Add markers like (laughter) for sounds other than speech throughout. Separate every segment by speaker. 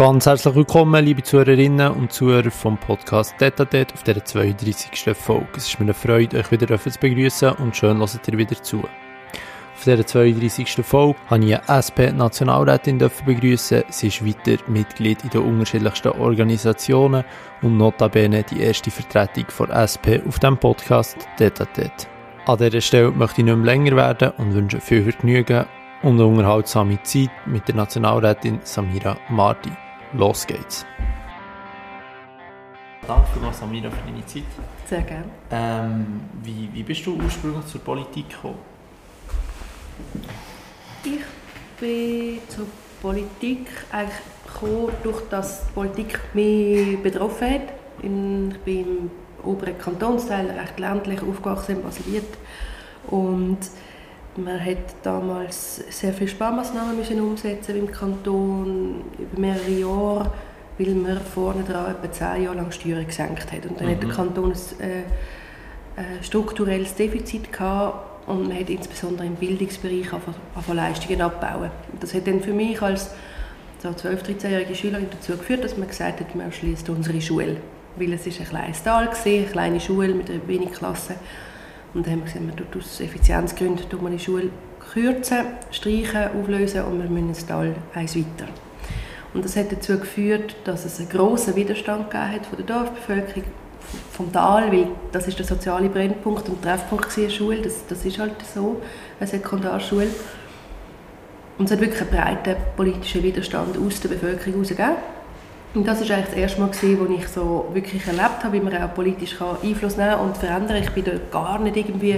Speaker 1: Ganz herzlich willkommen, liebe Zuhörerinnen und Zuhörer vom Podcast Detatet auf der 32. Folge. Es ist mir eine Freude, euch wieder zu begrüßen und schön, dass ihr wieder zu. Auf dieser 32. Folge habe ich eine SP-Nationalrätin begrüßen. Sie ist weiter Mitglied in den unterschiedlichsten Organisationen und notabene die erste Vertretung von SP auf dem Podcast Detatet. An dieser Stelle möchte ich nicht mehr länger werden und wünsche viel Vergnügen und eine unterhaltsame Zeit mit der Nationalrätin Samira Marti. Los geht's. Danke vielmals, Samira, für deine Zeit.
Speaker 2: Sehr gerne.
Speaker 1: Ähm, wie, wie bist du ursprünglich zur Politik gekommen?
Speaker 2: Ich bin zur Politik eigentlich gekommen, durch das die Politik mich betroffen hat. Ich bin im oberen Kantonsteil recht ländlich aufgewachsen in Basiliet und man hat damals sehr viele Sparmaßnahmen müssen umsetzen im Kanton über mehrere Jahre, weil man vorne dran etwa zehn Jahre lang Steuern gesenkt hat. Und dann mhm. hat der mhm. Kanton ein äh, strukturelles Defizit gehabt und man hat insbesondere im Bildungsbereich angefangen Leistungen abbauen. Und das hat dann für mich als so 12-, 13-jährige Schülerin dazu geführt, dass man gesagt hat, man schließt unsere Schule. Weil es ist ein kleines Tal, war, eine kleine Schule mit wenig Klassen. Und dann haben wir gesagt, man tut aus Effizienzgründen tut man die Schule kürzen, streichen, auflösen und wir müssen das Tal eins weiter. Und das hat dazu geführt, dass es einen grossen Widerstand hat von der Dorfbevölkerung, vom Tal, weil das ist der soziale Brennpunkt und Treffpunkt der Schule, das, das ist halt so, eine Sekundarschule. Und es hat wirklich einen breiten politischen Widerstand aus der Bevölkerung herausgegeben. Und das war eigentlich das erste Mal, gewesen, wo ich so wirklich erlebt habe, wie man auch politisch Einfluss nehmen und verändern kann. Ich bin da gar nicht irgendwie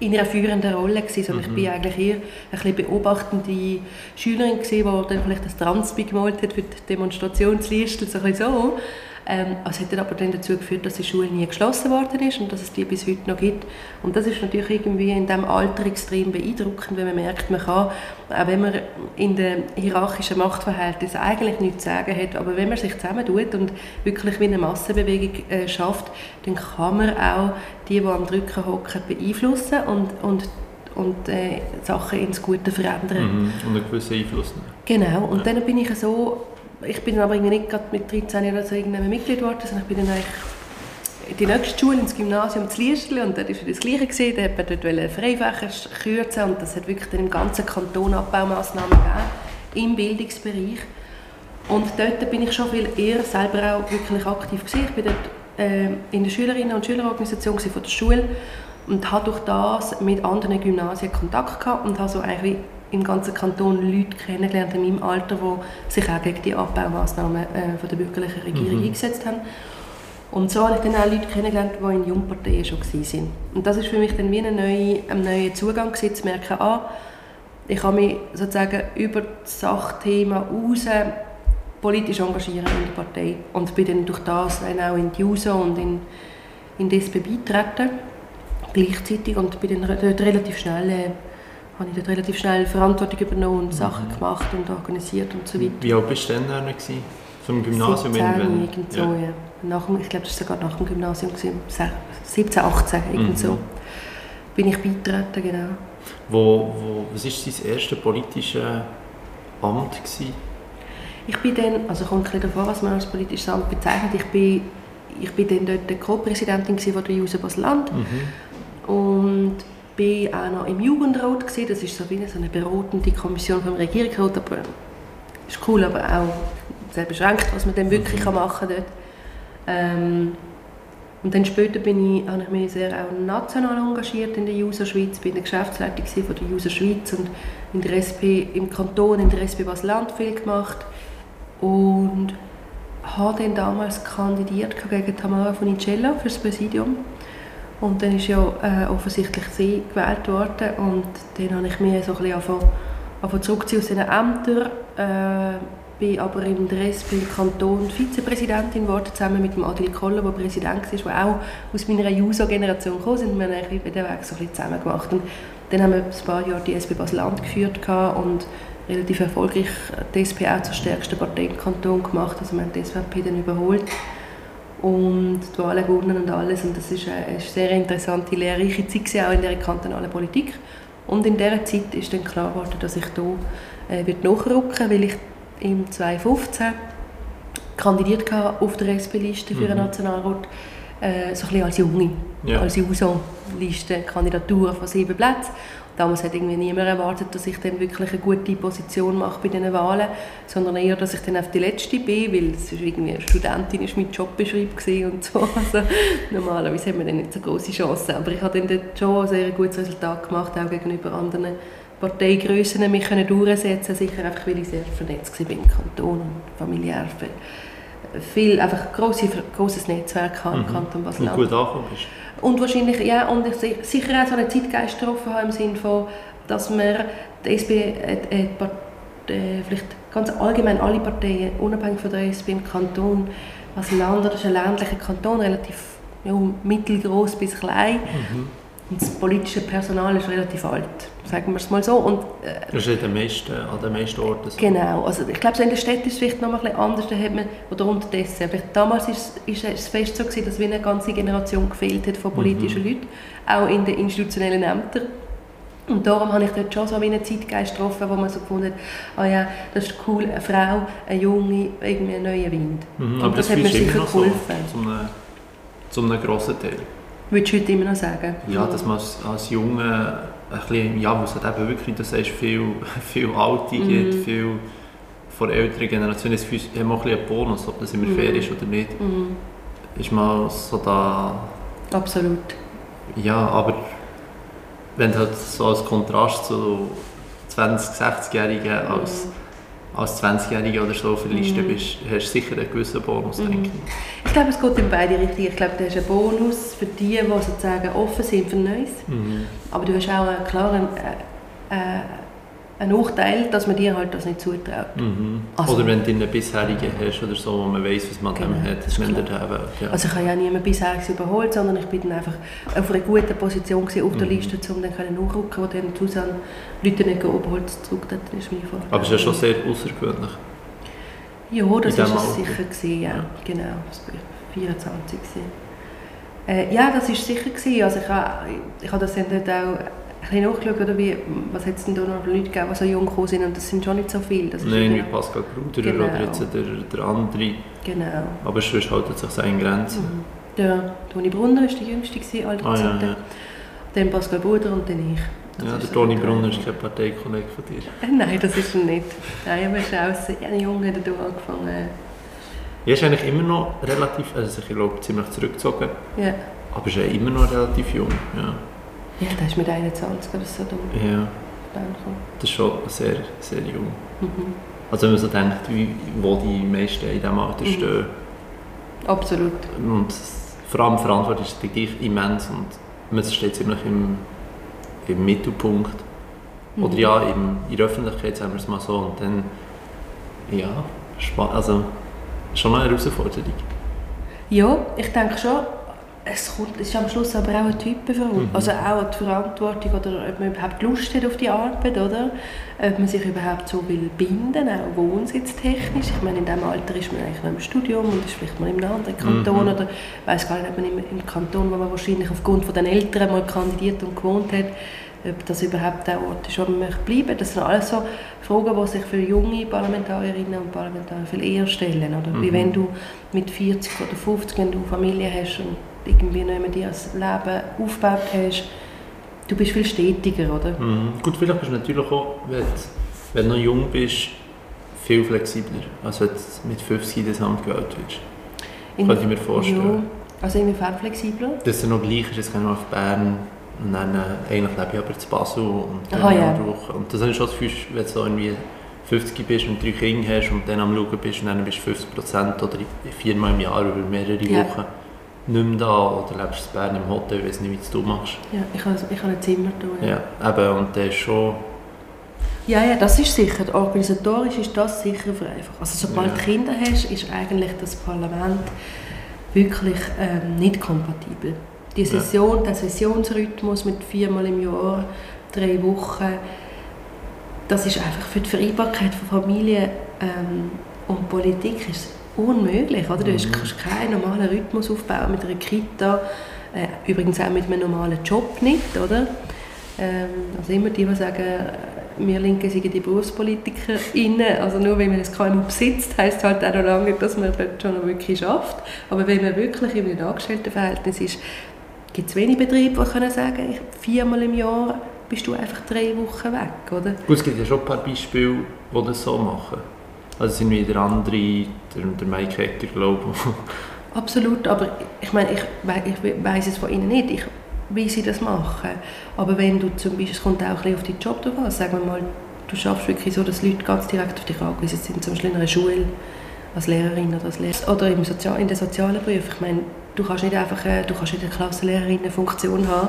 Speaker 2: in einer führenden Rolle gewesen, sondern mhm. ich bin eigentlich eher ein bisschen beobachtende Schülerin gewesen, die dann vielleicht das Transpi gemalt hat für die Demonstrationsliste, so ein bisschen so. Ähm, es hat aber dann dazu geführt, dass die Schule nie geschlossen worden ist und dass es die bis heute noch gibt. Und das ist natürlich irgendwie in diesem Alter extrem beeindruckend, wenn man merkt, man kann, auch wenn man in den hierarchischen Machtverhältnissen eigentlich nichts zu sagen hat, aber wenn man sich zusammentut und wirklich wie eine Massenbewegung äh, schafft, dann kann man auch die, die am Drücken hocken, beeinflussen und, und und äh, Sachen ins Gute verändern.
Speaker 1: Mhm. Und einen gewissen Einfluss nehmen.
Speaker 2: Genau, und ja. dann bin ich so ich bin aber nicht mit 13 oder so irgendeinem Mitglied geworden, sondern ich bin dann eigentlich in die nächste Schule, ins Gymnasium zu Liestl und dort war das Gleiche. Gewesen. Da hat man dort Freifächer kürzen und das hat wirklich dann im ganzen Kanton Abbaumaßnahmen gegeben, im Bildungsbereich. Und dort bin ich schon viel eher selber auch wirklich aktiv gewesen. Ich bin dort äh, in der Schülerinnen- und Schülerorganisation von der Schule und habe durch das mit anderen Gymnasien Kontakt gehabt und habe so eigentlich im ganzen Kanton Leute kennengelernt in meinem Alter, die sich auch gegen die Abbaumaßnahmen äh, von der bürgerlichen Regierung mhm. eingesetzt haben. Und so habe ich dann auch Leute kennengelernt, die in Jungparteien schon waren. Und das ist für mich dann wie ein neuer, ein neuer Zugang gewesen, zu merken, ah, ich kann mich sozusagen über das Sachthema raus politisch engagieren in der Partei. Und bin dann durch das dann auch in die JUSO und in, in die SP beitreten, gleichzeitig, und bin dann dort relativ schnell äh, habe ich dort relativ schnell Verantwortung übernommen und Sachen mhm. gemacht und organisiert und so weiter.
Speaker 1: Wie alt bist du denn dann Vom Gymnasium
Speaker 2: 17, irgend so, ja. ja. Nach dem, ich glaube, das war sogar nach dem Gymnasium, 17, 18, irgend mhm. so. Bin ich beigetreten, genau.
Speaker 1: Wo, wo, was war dein erstes politisches Amt? Gewesen?
Speaker 2: Ich bin dann, also kommt ein davor, was man als politisches Amt bezeichnet, ich bin, ich bin dann dort Co-Präsidentin von der JUSO Basel-Land mhm. und bin auch noch im Jugendrat gewesen. Das ist so wie eine, beratende Kommission vom Regierungsrat, aber ist cool, aber auch sehr beschränkt, was man dann wirklich mhm. machen kann dort. Ähm, und dann später bin ich, habe ich mich sehr auch national engagiert in der User Schweiz, bin in der Geschäftsleitung von der User Schweiz und in der SP im Kanton, in der SP Basel-Land viel gemacht und habe dann damals kandidiert gegen Tamara Funicello für das Präsidium und dann ist ja äh, offensichtlich sie gewählt worden und dann habe ich mich so ein bisschen angefangen, zurückziehen aus diesen Ämtern. Äh, bin aber im Dresden Kanton Vizepräsidentin geworden, zusammen mit dem Adil Koller, der Präsident war, der auch aus meiner Juso-Generation kam. Und wir eigentlich den Weg so ein bisschen zusammen gemacht. Und dann haben wir ein paar Jahre die SP Basel-Land geführt und relativ erfolgreich die SP auch zur stärksten Partei im Kanton gemacht. Also wir haben die SVP dann überholt und die Wahlen gewonnen und alles. Und das ist eine, sehr interessante, lehrreiche Zeit auch in der kantonalen Politik. Und in dieser Zeit ist dann klar geworden, dass ich hier äh, wird nachrücken weil ich im 2015 kandidiert auf der SP-Liste für mhm. einen Nationalrat, äh, so ein bisschen als Junge, ja. als JUSO-Liste, Kandidatur von sieben Plätzen. Damals hat irgendwie niemand erwartet, dass ich dann wirklich eine gute Position mache bei diesen Wahlen, sondern eher, dass ich dann auf die letzte bin, weil es ist irgendwie eine Studentin ist mein Jobbeschreib und so. (laughs) Also normalerweise hat man dann nicht so große Chancen, aber ich habe dann dort schon ein sehr gutes Resultat gemacht, auch gegenüber anderen Parteigrössen mich können durchsetzen sicher einfach, weil ich sehr vernetzt war im Kanton und familiär viel, einfach grosse, grosses Netzwerk habe im mhm. Kanton
Speaker 1: Basel. Und gut angekommen.
Speaker 2: Und wahrscheinlich, ja, und ich sicher auch so einen Zeitgeist getroffen habe im Sinne von, dass wir die SP, äh, äh, äh, vielleicht ganz allgemein alle Parteien, unabhängig von der SP im Kanton, als Land, das ist ein ländlicher Kanton, relativ ja, mittelgroß bis klein. Mhm. Und das politische Personal ist relativ alt, sagen wir es mal so. Und,
Speaker 1: äh, das ist den meisten, an den meisten Orten
Speaker 2: so. Genau, also ich glaube, so in der Stadt ist es vielleicht noch ein bisschen anders, da hat man, oder unterdessen. Vielleicht damals ist, ist es fest so gewesen, dass wie eine ganze Generation gefehlt hat von politischen mhm. Leuten, auch in den institutionellen Ämtern. Und darum habe ich dort schon so einen Zeitgeist getroffen, wo man so gefunden hat, oh ja, das ist cool, eine Frau, eine Junge, irgendwie ein neuer Wind.
Speaker 1: Mhm, aber das, das hat mir sicher geholfen. So, zum, zum einem grossen Teil.
Speaker 2: Würdest du heute immer noch sagen?
Speaker 1: Ja, dass man als, als Junge ein bisschen, ja, wo es halt eben wirklich, du sagst, viel, (laughs) viel Alte mhm. gibt, viel von der älteren Generation, es haben auch ein bisschen einen Bonus, ob das immer mhm. fair ist oder nicht. Mhm. Ist mal so da...
Speaker 2: Absolut.
Speaker 1: Ja, aber wenn du halt so als Kontrast zu 20-, 60-Jährigen als... Als 20-Jährige oder so auf der Liste mhm. bist, hast du sicher einen gewissen Bonus, mhm. denke ich.
Speaker 2: Ich glaube, es geht in beide Richtungen. Ich glaube, du hast einen Bonus für die, die sozusagen offen sind für Neues. Mhm. Aber du hast auch einen klaren äh, äh, ein Nachteil, dass man dir halt das nicht zutraut.
Speaker 1: Mhm. Also, oder wenn du einen bisherigen hast oder so, wo man weiß, was man genau, hat, das der ja.
Speaker 2: Also ich habe ja niemanden bisher überholt, sondern ich bin dann einfach auf einer guten Position auf der mhm. Liste, um dann nachrücken wo dann Susanne Leute nicht Oberholz zurück, das ist meine Vorstellung.
Speaker 1: Aber es ist ja schon sehr außergewöhnlich.
Speaker 2: Ja, das war es sicher, gewesen, ja. ja. genau, das war 24 äh, ja, das war sicher. Gewesen. Also ich habe, ich habe das dann auch ein bisschen nachgeschaut, oder wie, was hat es denn da noch Leute gegeben, die so jung gekommen sind und das sind schon nicht so viele. Das
Speaker 1: Nein, wie Pascal Gruder genau. oder jetzt der, der andere.
Speaker 2: Genau.
Speaker 1: Aber sonst hält es sich in Grenzen. Mhm.
Speaker 2: Der Toni Brunner war der jüngste, gewesen, alter ah, ja, ja. Dann Pascal Bruder und dann ich.
Speaker 1: Das ja, der Toni Brunner ist kein Parteikollege von dir.
Speaker 2: Äh, nein, das ist er nicht. Nein, aber er ist auch sehr jung, hat er angefangen.
Speaker 1: Er ist eigentlich immer noch relativ, also ich glaube, ziemlich zurückgezogen.
Speaker 2: Ja.
Speaker 1: Aber ist ja immer noch relativ jung, ja.
Speaker 2: Ja, der ist mit 21 oder so dumm.
Speaker 1: Ja. Das ist schon sehr, sehr jung. Mhm. Also wenn man so denkt, wie, wo die meisten in diesem Alter mhm. stehen.
Speaker 2: Absolut.
Speaker 1: Und vor allem Verantwortung ist gleich immens und man steht ziemlich im, im Mittelpunkt. Mhm. Oder ja, im, in der Öffentlichkeit, sagen wir es mal so. Und dann, ja, also schon eine Herausforderung.
Speaker 2: Ja, ich denke schon es, kommt, es ist am Schluss aber auch eine Typenverantwortung. Mhm. Also auch die Verantwortung, oder ob man überhaupt Lust hat auf die Arbeit, oder? Ob man sich überhaupt so will binden, auch wohnsitztechnisch. Ich meine, in diesem Alter ist man eigentlich noch im Studium und ist vielleicht mal in einem anderen Kanton, mhm. oder ich weiß gar nicht, ob man im, im Kanton, wo man wahrscheinlich aufgrund von den Eltern mal kandidiert und gewohnt hat, ob das überhaupt der Ort ist, wo man möchte bleiben. Das sind alles so Fragen, die sich für junge Parlamentarierinnen und Parlamentarier viel eher stellen. Oder? Mhm. Wie wenn du mit 40 oder 50, wenn du Familie hast und irgendwie mehr dir das Leben aufgebaut hast, du bist viel stetiger, oder?
Speaker 1: Mhm. Gut, vielleicht bist du natürlich auch, wenn, wenn du noch jung bist, viel flexibler, als wenn du mit 50 in das Amt gewählt wirst. In, Könnte ich mir vorstellen. Ja,
Speaker 2: also inwiefern flexibler?
Speaker 1: Dass es noch gleich ist, jetzt kann ich auf Bern und dann äh, eigentlich lebe ich aber zu Basel und dann
Speaker 2: Aha, ja.
Speaker 1: durch. Und das ist schon das Gefühl, wenn du so irgendwie 50 bist und drei Kinder hast und dann am Schauen bist und dann bist du 50 Prozent oder viermal im Jahr über mehrere ja. Wochen nicht mehr da oder lebst in Bern im Hotel, ich weiß nicht, wie du machst.
Speaker 2: Ja, ich habe, ich habe ein Zimmer da.
Speaker 1: Ja. ja, eben, und der ist schon...
Speaker 2: Ja, ja, das ist sicher. Organisatorisch ist das sicher vereinfacht. Also sobald ja. du Kinder hast, ist eigentlich das Parlament wirklich ähm, nicht kompatibel. Die Session, ja. der Sessionsrhythmus mit viermal im Jahr, drei Wochen, das ist einfach für die Vereinbarkeit von Familie ähm, und Politik ist unmöglich. Oder? Du mhm. kannst keinen normalen Rhythmus aufbauen mit einer Kita, äh, übrigens auch mit einem normalen Job nicht. Oder? Ähm, also immer die, die sagen, wir Linke sind die BerufspolitikerInnen. Also nur wenn man das KMU besitzt, heisst es halt auch noch lange nicht, dass man dort schon noch wirklich schafft. Aber wenn man wirklich in einem Angestelltenverhältnis ist, gibt es wenig Betriebe, die können sagen, ich, viermal im Jahr bist du einfach drei Wochen weg, oder?
Speaker 1: Gut, es gibt ja schon ein paar Beispiele, die das so machen. Also sind wieder andere, der, der Mike Hecker, glaube ich. (laughs)
Speaker 2: Absolut, aber ich meine, ich, ich weiß es von Ihnen nicht, ich, wie sie das machen. Aber wenn du zum Beispiel, es kommt auch ein bisschen auf deinen Job drauf an, sagen wir mal, du schaffst wirklich so, dass Leute ganz direkt auf dich angewiesen sind, zum Beispiel in einer Schule, als Lehrerin oder als Lehrer, oder im Sozial in den sozialen Berufen. Ich meine, du kannst nicht einfach, du kannst nicht eine Klassenlehrerinnenfunktion haben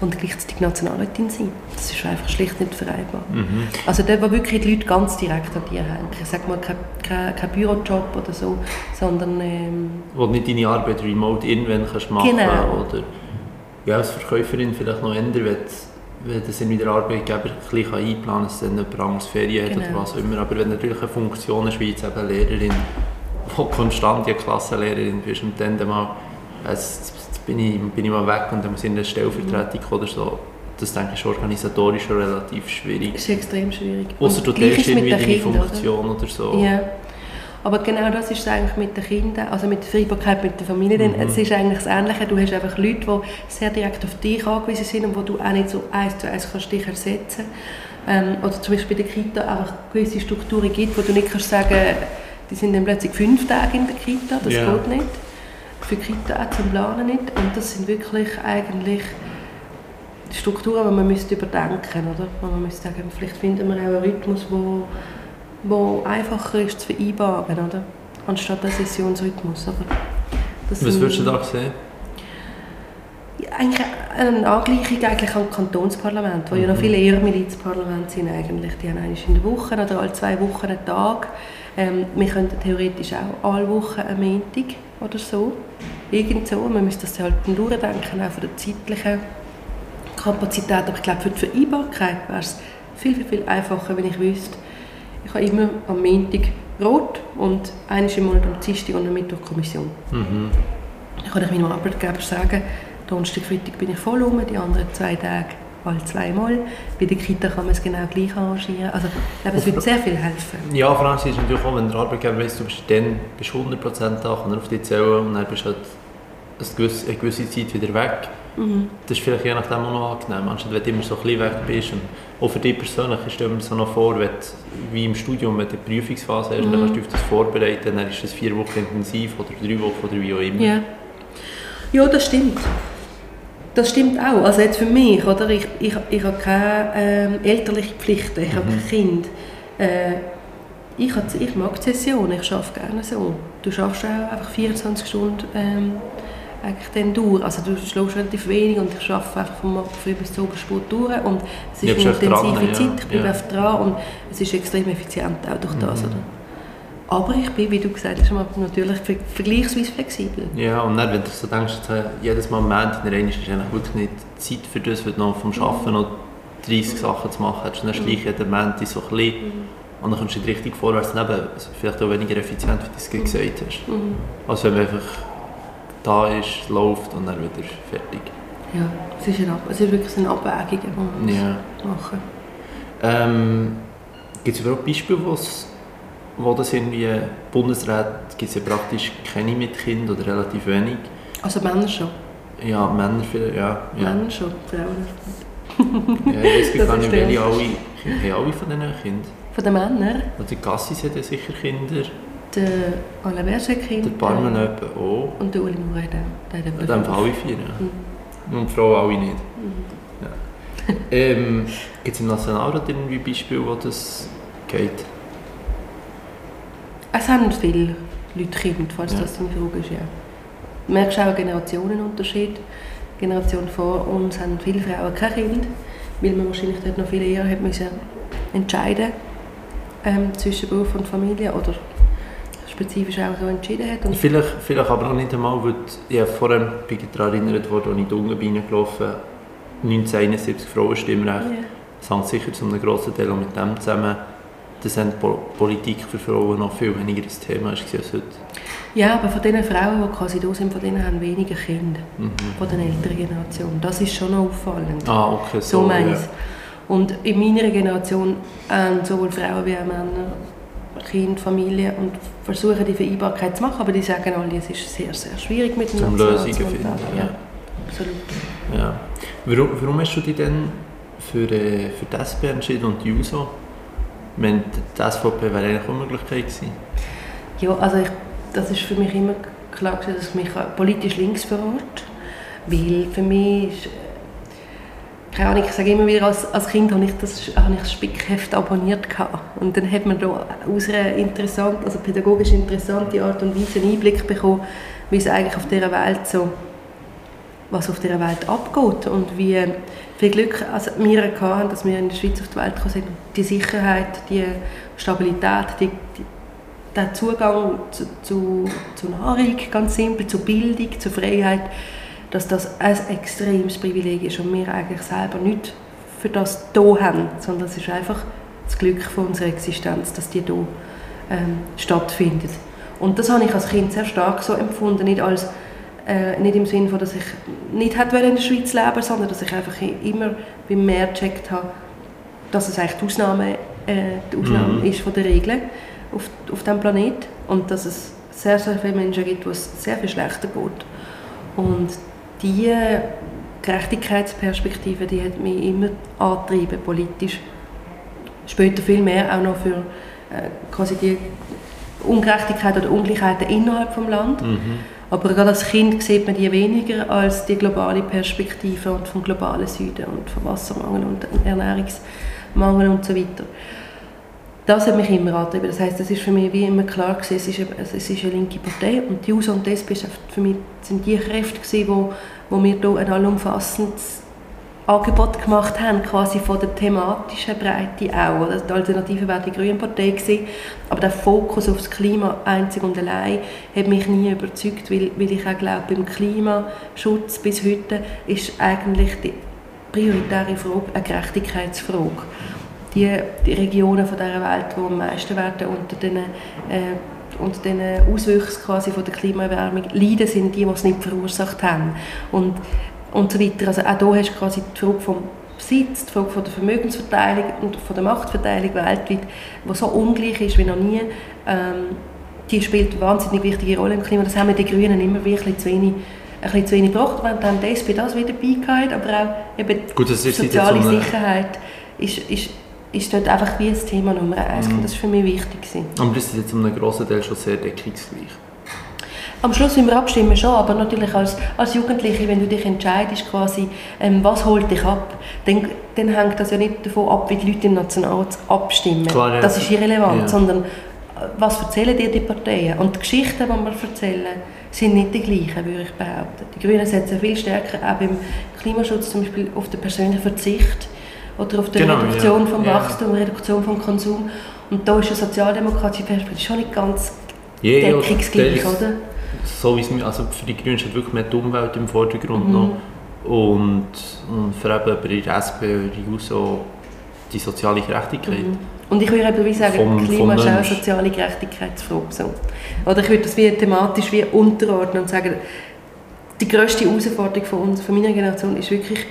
Speaker 2: und gleichzeitig Nationalrätin sein. Das ist einfach schlicht nicht vereinbar. Mhm. Also dort, wo wirklich die Leute ganz direkt an dir hängen. Ich sage mal, kein, kein, kein Bürojob oder so, sondern... Ähm,
Speaker 1: wo du nicht deine Arbeit remote irgendwann kannst machen
Speaker 2: genau.
Speaker 1: oder ja, als Verkäuferin vielleicht noch ändern, wenn, wenn das irgendwie der Arbeitgeber ein einplanen kann, dass dann jemand anderes Ferien hat genau. oder was auch immer. Aber wenn natürlich eine Funktion ist, wie jetzt eben Lehrerin, wo konstant ja Klassenlehrerin bist und dann mal es, bin, ich, bin ich mal weg und dann muss ich in eine Stellvertretung oder so. Das denke ich ist organisatorisch schon relativ schwierig.
Speaker 2: Das ist extrem schwierig.
Speaker 1: Außer du teilst irgendwie deine Funktion oder, oder so.
Speaker 2: Ja. Aber genau das ist es eigentlich mit den Kindern, also mit der Vereinbarkeit mit der Familie. Mhm. Es ist eigentlich das Ähnliche. Du hast einfach Leute, die sehr direkt auf dich angewiesen sind und wo du auch nicht so eins zu eins kannst dich ersetzen ähm, Oder zum Beispiel bei der Kita einfach gewisse Strukturen gibt, wo du nicht kannst sagen, die sind dann plötzlich fünf Tage in der Kita. Das yeah. geht nicht für Kita auch zum Planen nicht. Und das sind wirklich eigentlich Strukturen, die man müsste überdenken müsste. Man müsste sagen, vielleicht finden wir auch einen Rhythmus, wo, wo einfacher ist zu vereinbaren, oder? anstatt einen Sessionsrhythmus. Aber
Speaker 1: Was würdest du da sehen?
Speaker 2: eigentlich eine Angleichung eigentlich am Kantonsparlament, wo mhm. ja noch mhm. viele eher Milizparlamente sind eigentlich. Die haben eigentlich in der Woche oder alle zwei Wochen einen Tag. Ähm, wir könnten theoretisch auch alle Wochen einen Montag oder so. Irgend so. Man müsste das halt durchdenken, auch von der zeitlichen Kapazität. Aber ich glaube, für die Vereinbarkeit wäre es viel, viel, viel einfacher, wenn ich wüsste, ich habe immer am Montag Rot und einmal im Monat am Dienstag und am Mittwoch Kommission. Mhm. Dann kann ich meinem Arbeitgeber sagen, Donnerstag, Freitag bin ich voll um, die anderen zwei Tage alle zweimal. Bei der Kita kann man es genau gleich arrangieren. Also, ich glaube, es wird sehr viel helfen.
Speaker 1: Ja, vor allem ist es natürlich auch, wenn der Arbeitgeber weiss, du bist dann bist 100% da, kann er auf dich zählen und dann bist du halt eine gewisse, eine gewisse Zeit wieder weg. Mhm. Das ist vielleicht je nachdem auch noch angenehm, anstatt wenn du immer so ein bisschen weg bist. Und auch für dich persönlich, ich stelle mir so noch vor, wenn du, wie im Studium, wenn du die Prüfungsphase hast, mhm. dann kannst du auf das vorbereiten, dann ist das vier Wochen intensiv oder drei Wochen oder wie auch immer.
Speaker 2: Ja, ja das stimmt. Das stimmt auch. Also jetzt für mich, oder? Ich, ich, ich habe keine ähm, elterlichen Pflichten, ich mhm. habe kein Kind. Äh, ich, habe, ich mag Session, ich arbeite gerne so. Du schaffst auch einfach 24 Stunden ähm, eigentlich dann durch. Also du schläfst relativ wenig und ich arbeite einfach vom früh bis zum Obersport durch und es ist eine intensive dran, Zeit, ich bin ja. dran und es ist extrem effizient auch durch das. Mhm. Oder? Aber ich bin, wie du gesagt hast, natürlich vergleichsweise flexibel.
Speaker 1: Ja, und dann, wenn du so denkst, jedes Mal am Montag in der ist eigentlich wirklich nicht Zeit für das, weil du noch vom Arbeiten noch 30 Sachen zu machen hast. Dann schleichst du jeden Montag so ein bisschen mhm. und dann kommst du richtig vorwärts. Neben, also vielleicht auch weniger effizient, wie du es mhm. gesagt hast. Mhm. Als wenn man einfach da ist, läuft und dann wieder fertig.
Speaker 2: Ja, es ist, eine, es ist wirklich eine Abwägung, die man ja. machen
Speaker 1: ähm, Gibt es überhaupt Beispiele, wo es wo das irgendwie Bundesrat gibt es ja praktisch keine mit Kind oder relativ wenig.
Speaker 2: Also Männer schon?
Speaker 1: Ja, Männer vielleicht, ja.
Speaker 2: ja. Männer schon, Frauen
Speaker 1: ja, ich weiß (laughs) gar nicht, welche alle, haben alle von diesen Kindern?
Speaker 2: Von den Männern?
Speaker 1: Also die Gassis hat ja sicher Kinder.
Speaker 2: Der Alain Berger hat Kinder.
Speaker 1: Der Barmen auch.
Speaker 2: Und der Uli Maurer, der,
Speaker 1: hat Dann alle vier, ja. Mhm. Und Frauen alle nicht. Mhm. Ja. ähm, Gibt es im Nationalrat irgendwie Beispiele, wo das geht?
Speaker 2: Es haben viele Leute Kinder, falls ja. das deine Frage ist. Ja. Du merkst auch einen Generationenunterschied. Die Generation vor uns haben viele Frauen kein Kind, weil man wahrscheinlich dort noch viel eher hat müssen entscheiden ähm, zwischen Beruf und Familie oder spezifisch auch so entschieden hat.
Speaker 1: Und vielleicht, vielleicht aber auch nicht einmal, weil ich vorher bin daran erinnert worden, als ich in die Ungenbeine gelaufen 1971 Frauenstimmrecht. Ja. Das hängt sicher zu einem grossen Teil auch mit dem zusammen, dass Politik für Frauen noch viel weniger ein Thema ist als heute.
Speaker 2: Ja, aber von den Frauen, die quasi da sind, von denen haben weniger Kinder, mhm. von der älteren Generation. Das ist schon noch auffallend.
Speaker 1: Ah, okay,
Speaker 2: so, so meine
Speaker 1: ja.
Speaker 2: Und in meiner Generation haben sowohl Frauen wie auch Männer Kind, Familie und versuchen die Vereinbarkeit zu machen, aber die sagen alle, es ist sehr, sehr schwierig mit
Speaker 1: dem Lösungen finden. Ja.
Speaker 2: ja. absolut.
Speaker 1: Ja. Warum, warum hast du dich denn für, äh, für die SP entschieden und die JUSO? Meine, die SVP wäre eigentlich auch eine Möglichkeit gewesen.
Speaker 2: Ja, also ich, das ist für mich immer klar gewesen, dass ich mich politisch links verorte, weil für mich ist, keine Ahnung, ich sage immer wieder, als, als Kind habe ich das, habe ich das Spickheft abonniert gehabt. und dann hat man da aus einer interessant, also pädagogisch interessante Art und Weise einen Einblick bekommen, wie es eigentlich auf dieser Welt so, was auf dieser Welt abgeht und wie viel Glück also wir hatten, dass wir in der Schweiz auf die Welt gekommen sind. Die Sicherheit, die Stabilität, die, die, der Zugang zu, zu, zu Nahrung, ganz simpel, zu Bildung, zu Freiheit, dass das ein extremes Privileg ist und wir eigentlich selber nicht für das hier haben, sondern es ist einfach das Glück von unserer Existenz, dass die hier ähm, stattfindet. Und das habe ich als Kind sehr stark so empfunden, nicht, als, äh, nicht im Sinne von, dass ich nicht hätte in der Schweiz leben sondern dass ich einfach immer beim Meer gecheckt habe, dass es eigentlich die Ausnahme, äh, die Ausnahme mhm. ist von der Regel auf, auf diesem Planet und dass es sehr, sehr viele Menschen gibt, wo es sehr viel schlechter geht. Und diese Gerechtigkeitsperspektive, die hat mich immer angetrieben, politisch. Später viel mehr auch noch für äh, quasi die Ungerechtigkeit oder Ungleichheiten innerhalb des Landes. Mhm. Aber gerade als Kind sieht man die weniger als die globale Perspektive und vom globalen Süden und vom Wassermangel und Ernährungsmangel und so weiter. Das hat mich immer angetrieben. Das heißt, es ist für mich wie immer klar gewesen, es ist, eine, es ist eine linke Partei und die USA und die SP für mich sind die Kräfte gewesen, wo, wo wir hier ein allumfassendes Angebot gemacht haben, quasi von der thematischen Breite auch. Oder? Die Alternative wäre die Grüne Partei gewesen, aber der Fokus auf das Klima einzig und allein hat mich nie überzeugt, weil, weil ich auch glaube, beim Klimaschutz bis heute ist eigentlich die prioritäre Frage eine Gerechtigkeitsfrage die, die Regionen von dieser Welt, die am meisten werden unter den, äh, unter den Auswüchsen quasi von der Klimaerwärmung leiden, sind die, die es nicht verursacht haben. Und, und so weiter. Also auch hier hast du quasi die Frage vom Besitz, die Frage von der Vermögensverteilung und von der Machtverteilung weltweit, die so ungleich ist wie noch nie. Ähm, die spielt eine wahnsinnig wichtige Rolle im Klima. Das haben wir die Grünen immer wirklich zu wenig ein bisschen zu wenig gebracht. Wir haben die SP das wieder beigehalten, aber auch eben
Speaker 1: Gut,
Speaker 2: die soziale so Sicherheit ist, ist ist dort einfach wie das Thema Nummer eins. Mhm. Das war für mich wichtig. Gewesen.
Speaker 1: Aber das ist jetzt um einen grossen Teil schon sehr deckungsgleich.
Speaker 2: Am Schluss sind wir abstimmen schon, aber natürlich als, als Jugendliche, wenn du dich entscheidest, quasi, ähm, was holt dich ab, dann, dann hängt das ja nicht davon ab, wie die Leute im Nationalrat abstimmen. Klar, ja. Das ist irrelevant, ja. sondern äh, was erzählen dir die Parteien? Und die Geschichten, die wir erzählen, sind nicht die gleichen, würde ich behaupten. Die Grünen setzen viel stärker auch beim Klimaschutz zum Beispiel auf den persönlichen Verzicht oder auf die genau, Reduktion ja. vom Wachstum, ja. Reduktion vom Konsum. Und da ist eine sozialdemokratische Perspektive schon nicht ganz
Speaker 1: ja, deckungsgleich, oder? So wie es, also für die Grünen steht wirklich mehr die Umwelt im Vordergrund mhm. noch. Und, und für eben bei der SP oder JUSO die soziale Gerechtigkeit. Mhm.
Speaker 2: Und ich würde eben sagen, vom, Klima ist auch soziale Gerechtigkeitsfrage. So. Oder ich würde das wie thematisch wie unterordnen und sagen, die grösste Herausforderung von, uns, von meiner Generation ist wirklich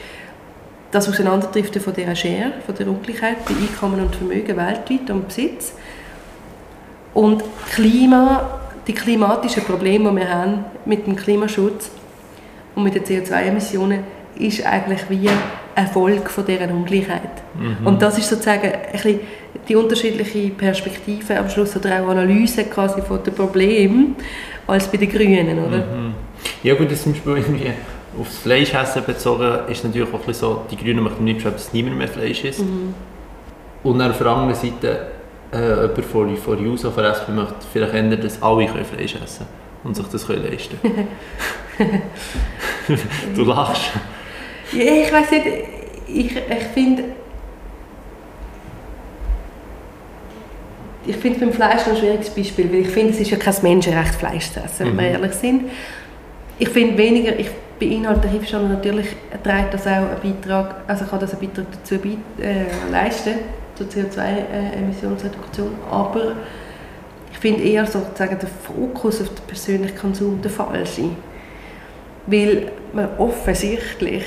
Speaker 2: das Auseinanderdriften von dieser Schere, von der Ungleichheit bei Einkommen und Vermögen weltweit und Besitz. Und Klima, die klimatischen Probleme, die wir haben mit dem Klimaschutz und mit den CO2-Emissionen, ist eigentlich wie ein Folge von dieser Ungleichheit. Mhm. Und das ist sozusagen ein bisschen die unterschiedliche Perspektive am Schluss oder auch Analyse quasi von den Problemen als bei den Grünen, oder? Mhm.
Speaker 1: Ja gut, das zum Beispiel irgendwie aufs Fleischessen bezogen ist natürlich auch ein so, die Grünen möchten nicht, dass niemand mehr Fleisch isst. Mhm. Und auf der anderen Seite, äh, jemand von, von JUSO, von SP möchte vielleicht ändern, dass alle können Fleisch essen und sich das können leisten (laughs) Du lachst.
Speaker 2: Ja, ich weiß nicht, ich, ich finde... Ich finde beim Fleisch ein schwieriges Beispiel, weil ich finde, es ist ja kein Menschenrecht, Fleisch zu essen, wenn wir mhm. ehrlich sind. Ich finde weniger, ich beinhaltet der Hilfsstand natürlich trägt das auch einen Beitrag, also kann das einen Beitrag dazu be äh, leisten, zur CO2-Emissionsreduktion, aber ich finde eher sozusagen der Fokus auf den persönlichen Konsum der falsche. Weil man offensichtlich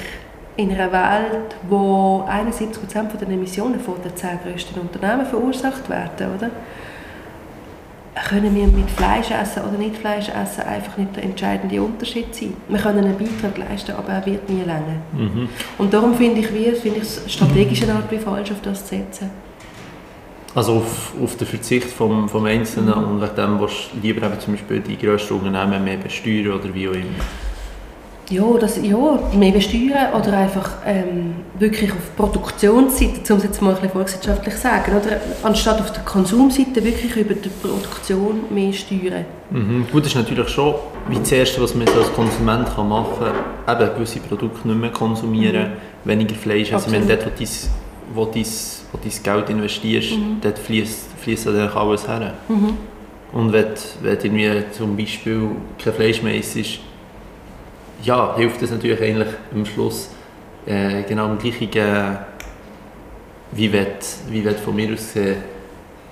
Speaker 2: in einer Welt, wo 71 Prozent der Emissionen von den 10 grössten Unternehmen verursacht werden, oder? Können wir mit Fleisch essen oder nicht Fleisch essen einfach nicht der entscheidende Unterschied sein. Wir können einen Beitrag leisten, aber er wird nie länger. Mhm. Und darum finde ich, finde ich es strategisch eine Art wie falsch, auf das zu setzen.
Speaker 1: Also auf, auf den Verzicht vom, vom Einzelnen mhm. und wegen dem du lieber eben zum Beispiel die grössten Unternehmen mehr besteuern oder wie auch immer?
Speaker 2: Ja, das, ja mehr besteuern oder einfach ähm, wirklich auf Produktionsseite, um es jetzt mal ein bisschen volkswirtschaftlich zu sagen, oder anstatt auf der Konsumseite wirklich über die Produktion mehr steuern.
Speaker 1: Mhm. Gut, das ist natürlich schon wie das Erste, was man als Konsument kann machen kann, eben gewisse Produkte nicht mehr konsumieren, mhm. weniger Fleisch. Also wenn dort, wo du wo dein, wo dein Geld investierst, mhm. dort fließt, fließt dann alles her. Mhm. Und wenn, wenn irgendwie zum Beispiel kein Fleisch mehr isst, ja, hilft das natürlich eigentlich am Schluss äh, genau am gleichen, äh, wie wenn wie von mir aus gesehen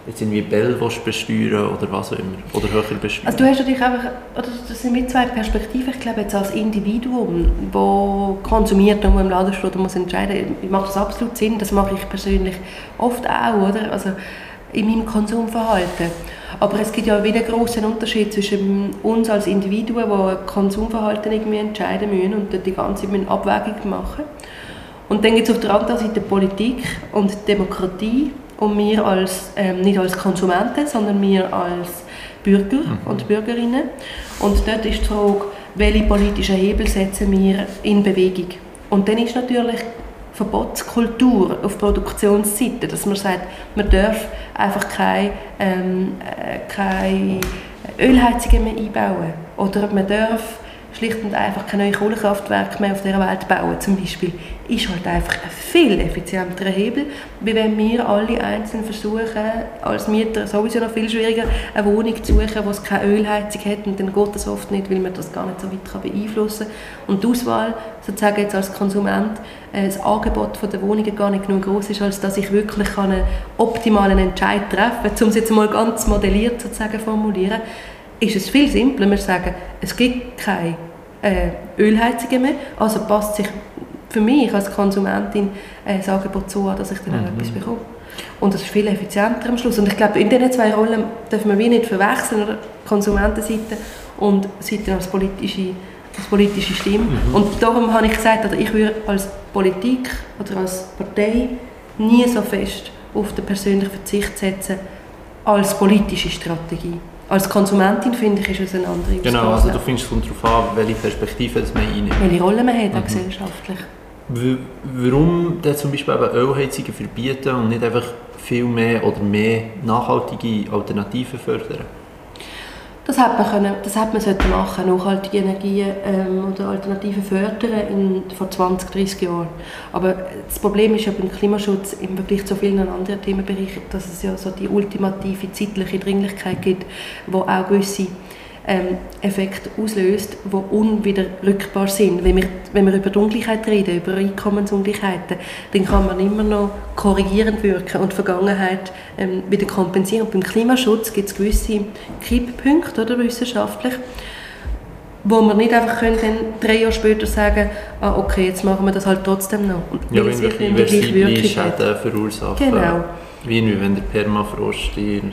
Speaker 1: jetzt irgendwie Bell besteuern oder was auch immer, oder höher besteuern.
Speaker 2: Also du hast natürlich einfach, oder das sind mit zwei Perspektiven, ich glaube jetzt als Individuum, das konsumiert und im Laden steht und muss entscheiden, macht das absolut Sinn, das mache ich persönlich oft auch, oder? Also in meinem Konsumverhalten. Aber es gibt ja wieder einen grossen Unterschied zwischen uns als Individuen, die Konsumverhalten irgendwie entscheiden müssen und die ganze Zeit Abwägung machen Und dann gibt es auf der anderen Seite Politik und Demokratie und wir als, ähm, nicht als Konsumenten, sondern wir als Bürger mhm. und Bürgerinnen. Und dort ist die Frage, welche politischen Hebel setzen wir in Bewegung. Und dann ist natürlich Verbotskultur auf Produktionsseite, dass man sagt, man darf einfach keine, ähm, äh, keine Ölheizungen mehr einbauen. Oder man darf schlicht und einfach keine neuen Kohlekraftwerke mehr auf dieser Welt bauen, zum Beispiel, ist halt einfach ein viel effizienterer Hebel, wie wenn wir alle einzeln versuchen, als Mieter sowieso noch viel schwieriger, eine Wohnung zu suchen, es keine Ölheizung hat und dann geht das oft nicht, weil man das gar nicht so weit beeinflussen kann. Und die Auswahl, sozusagen jetzt als Konsument, äh, das Angebot der Wohnungen gar nicht genug groß ist, als dass ich wirklich einen optimalen Entscheid treffen kann, um es jetzt mal ganz modelliert sozusagen formulieren, ist es viel simpler. Wir sagen, es gibt keine äh, Ölheizungen mehr, also passt sich für mich als Konsumentin äh, das Angebot so an, dass ich dann auch mhm. etwas bekomme. Und das ist viel effizienter am Schluss. Und ich glaube, in diesen zwei Rollen dürfen wir wie nicht verwechseln, oder? Konsumentenseite und Seite als politische, als politische Stimme. Mhm. Und darum habe ich gesagt, oder ich würde als Politik oder als Partei nie so fest auf den persönlichen Verzicht setzen als politische Strategie als Konsumentin finde ich, ist es eine andere
Speaker 1: Genau, also du findest es darauf an, welche Perspektive man einnimmt.
Speaker 2: Welche Rolle man hat mhm. gesellschaftlich.
Speaker 1: Warum dann zum Beispiel eben Ölheizungen verbieten und nicht einfach viel mehr oder mehr nachhaltige Alternativen fördern?
Speaker 2: Das hat man, können, das hat man sollte machen, nachhaltige Energien ähm, oder Alternativen fördern in, vor 20, 30 Jahren. Aber das Problem ist ja beim Klimaschutz im Vergleich zu vielen anderen Themenbereichen, dass es ja so die ultimative zeitliche Dringlichkeit gibt, wo auch gewisse ähm, Effekte auslöst, die unwiderrückbar sind. Wenn wir, wenn wir über die Ungleichheit reden, über Einkommensungleichheiten, dann kann man immer noch korrigierend wirken und die Vergangenheit ähm, wieder kompensieren. Und beim Klimaschutz gibt es gewisse Kipppunkte oder, wissenschaftlich, wo man nicht einfach können, dann drei Jahre später sagen ah, okay, jetzt machen wir das halt trotzdem noch. Und
Speaker 1: ja, wenn es irreversible Schäden verursachen. Genau. Wie wenn der Permafrost in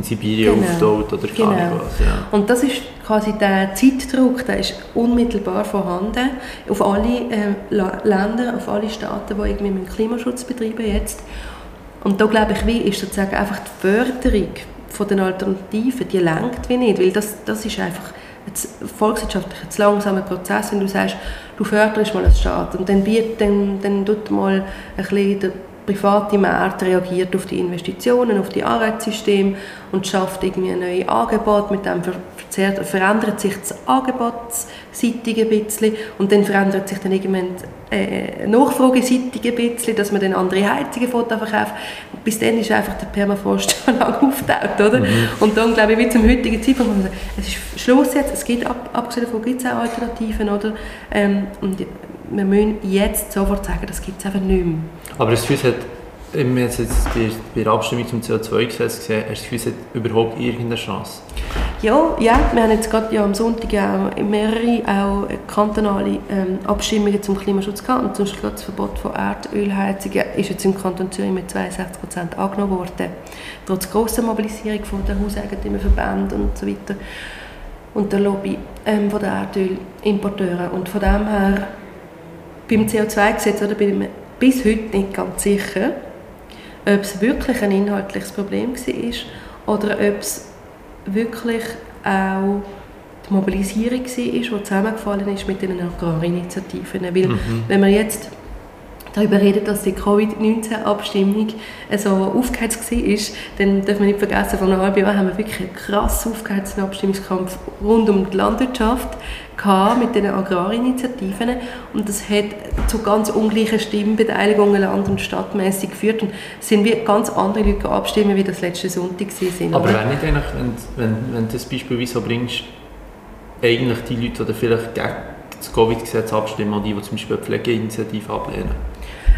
Speaker 1: Sibirien genau. auftaut oder genau. was. Ja.
Speaker 2: Und das ist quasi der Zeitdruck, der ist unmittelbar vorhanden auf alle äh, Länder, auf alle Staaten, die irgendwie mit Klimaschutz betreiben jetzt. Und da glaube ich, wie ist sozusagen einfach die Förderung von den Alternativen, die lenkt wie nicht, weil das, das ist einfach ein volkswirtschaftlich ein langsamer Prozess, wenn du sagst, du förderst mal einen Staat und dann, wird, dann, dann tut mal ein bisschen private Markt reagiert auf die Investitionen, auf die Anreizsysteme und schafft irgendwie ein neues Angebot. Mit dem verändert sich das Angebotsseitige ein bisschen und dann verändert sich dann irgendwann äh, Nachfrageseitige ein bisschen, dass man dann andere Heizungen verkauft. Bis dann ist einfach der Permafrost (laughs) schon lange aufgetaucht, oder? Mhm. Und dann glaube ich, wie zum heutigen Zeitpunkt, es ist Schluss jetzt, es gibt, abgesehen davon gibt es auch Alternativen, oder? Ähm, und wir müssen jetzt sofort sagen, das gibt es einfach nicht mehr.
Speaker 1: Aber das Gefühl hat, wir haben jetzt bei, bei der Abstimmung zum CO2-Gesetz gesehen, hast du das Gefühl, es hat überhaupt irgendeine Chance?
Speaker 2: Ja, ja, wir haben jetzt gerade ja am Sonntag auch mehrere auch kantonale ähm, Abstimmungen zum Klimaschutz gehabt. Und zum Beispiel das Verbot von Erdölheizungen ist jetzt im Kanton Zürich mit 62 Prozent angenommen worden. Trotz grosser Mobilisierung von der Hauseigentümerverbände und so weiter und der Lobby ähm, von der Erdölimporteure. Und von dem her, beim CO2-Gesetz bin ich mir bis heute nicht ganz sicher, ob es wirklich ein inhaltliches Problem war oder ob es wirklich auch die Mobilisierung war, die zusammengefallen ist mit den Agrarinitiativen. Weil, mhm. wenn man jetzt darüber reden, dass die Covid-19-Abstimmung so aufgeheizt war, dann darf man nicht vergessen, vor einem halben Jahr haben wir wirklich einen krass aufgeheizten Abstimmungskampf rund um die Landwirtschaft mit den Agrarinitiativen und das hat zu ganz ungleichen Stimmbeteiligungen land- und stadtmäßig geführt und sind wir ganz andere Leute abstimmen, wie das letzte Sonntag sind.
Speaker 1: Aber wenn nicht eigentlich, wenn, wenn, du das Beispiel wie so bringst, eigentlich die Leute, die vielleicht gegen das Covid-Gesetz abstimmen und die, die zum Beispiel eine Pflegeinitiative ablehnen?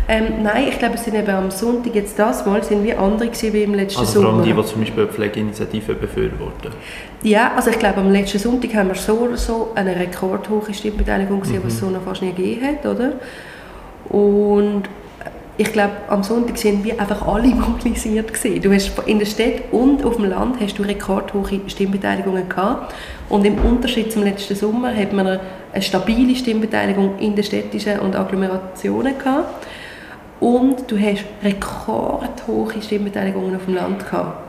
Speaker 2: Ähm, nein, ich glaube, es sind eben am Sonntag jetzt das Mal sind wir andere gewesen wie im letzten
Speaker 1: also
Speaker 2: Sommer.
Speaker 1: vor allem die, die zum Beispiel Pflegeinitiative befürworten.
Speaker 2: Ja, also ich glaube, am letzten Sonntag haben wir so oder so eine rekordhohe Stimmbeteiligung gesehen, mhm. was es so noch fast nie gegeben hat, oder? Und ich glaube, am Sonntag sind wir einfach alle (laughs) mobilisiert gewesen. Du hast in der Stadt und auf dem Land hast du rekordhohe Stimmbeteiligungen gehabt. Und im Unterschied zum letzten Sommer hat man eine stabile Stimmbeteiligung in den städtischen und Agglomerationen gehabt. Und du hast rekordhohe Stimmbeteiligungen auf dem Land gehabt.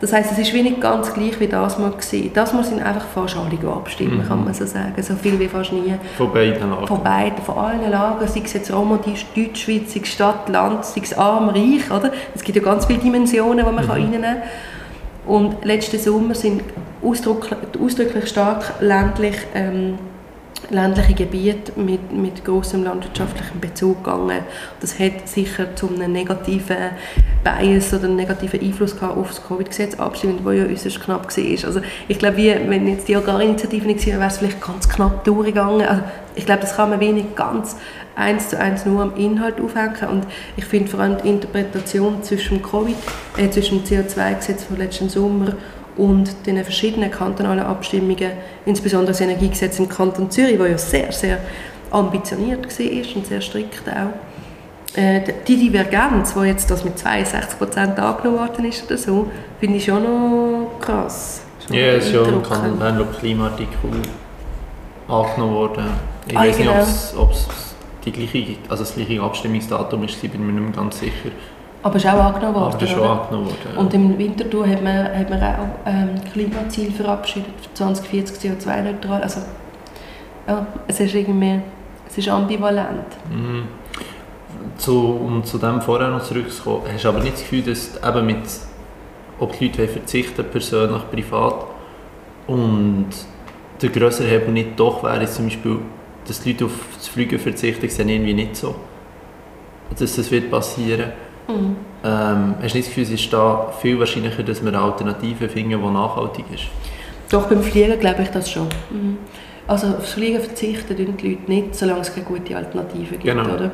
Speaker 2: Das heißt, es ist wenig ganz gleich wie das mal gesehen. Das Mal sind einfach fast alle abstimmen, mhm. kann man so sagen. So viel wie fast nie.
Speaker 1: Von beiden Lagern?
Speaker 2: Von beiden, von allen Lagern. Sei es jetzt Romantisch, Deutschschweiz, sei es Stadt, Land, sei es arm, reich. Oder? Es gibt ja ganz viele Dimensionen, die man mhm. reinnehmen kann. Und letzten Sommer sind ausdrücklich, ausdrücklich stark ländlich ähm, ländliche Gebiete mit, mit großem landwirtschaftlichen Bezug gegangen. Das hat sicher zu einem negativen Bias oder einen negativen Einfluss gehabt auf das Covid-Gesetz abstimmt, das ja äußerst knapp war. Also ich glaube, wie, wenn jetzt die Agrarinitiative nicht wäre, wäre es vielleicht ganz knapp durchgegangen. Also ich glaube, das kann man wenig ganz eins zu eins nur am Inhalt aufhängen und ich finde vor allem die Interpretation zwischen Covid, äh, zwischen dem CO2-Gesetz von letzten Sommer und den verschiedenen kantonalen Abstimmungen, insbesondere das Energiegesetz im Kanton Zürich, das ja sehr, sehr ambitioniert war und sehr strikt auch. Äh, die Divergenz, wo jetzt das mit 62 Prozent angenommen worden ist oder so, finde ich schon noch krass.
Speaker 1: Schon ja, es ist ja im Kanton Bern Klimaartikel angenommen worden. Ich ah, weiß genau. nicht, ob es die gleiche, also das gleiche Abstimmungsdatum ist, ich bin mir nicht mehr ganz sicher.
Speaker 2: Aber es ist auch angenommen worden.
Speaker 1: Aber schon angenommen worden.
Speaker 2: Ja. Und im Winterthur hat man, hat man auch ähm, Klimaziel verabschiedet für 2040 CO2-neutral. Also ja, es ist irgendwie es ist ambivalent.
Speaker 1: Mhm. Zu, um zu dem vorher noch zurückzukommen, hast du aber nicht das Gefühl, dass eben mit, ob die Leute verzichten, persönlich, privat, und der größere Hebel nicht doch wäre, zum Beispiel, dass die Leute auf das Fliegen verzichten, sehen irgendwie nicht so. Dass das wird passieren Mhm. Ähm, hast du nicht das Gefühl, es ist da viel wahrscheinlicher, dass wir eine Alternative finden, die nachhaltig ist?
Speaker 2: Doch, beim Fliegen glaube ich das schon. Mhm. Also aufs Fliegen verzichten die Leute nicht, solange es keine gute Alternative gibt. Genau. Oder?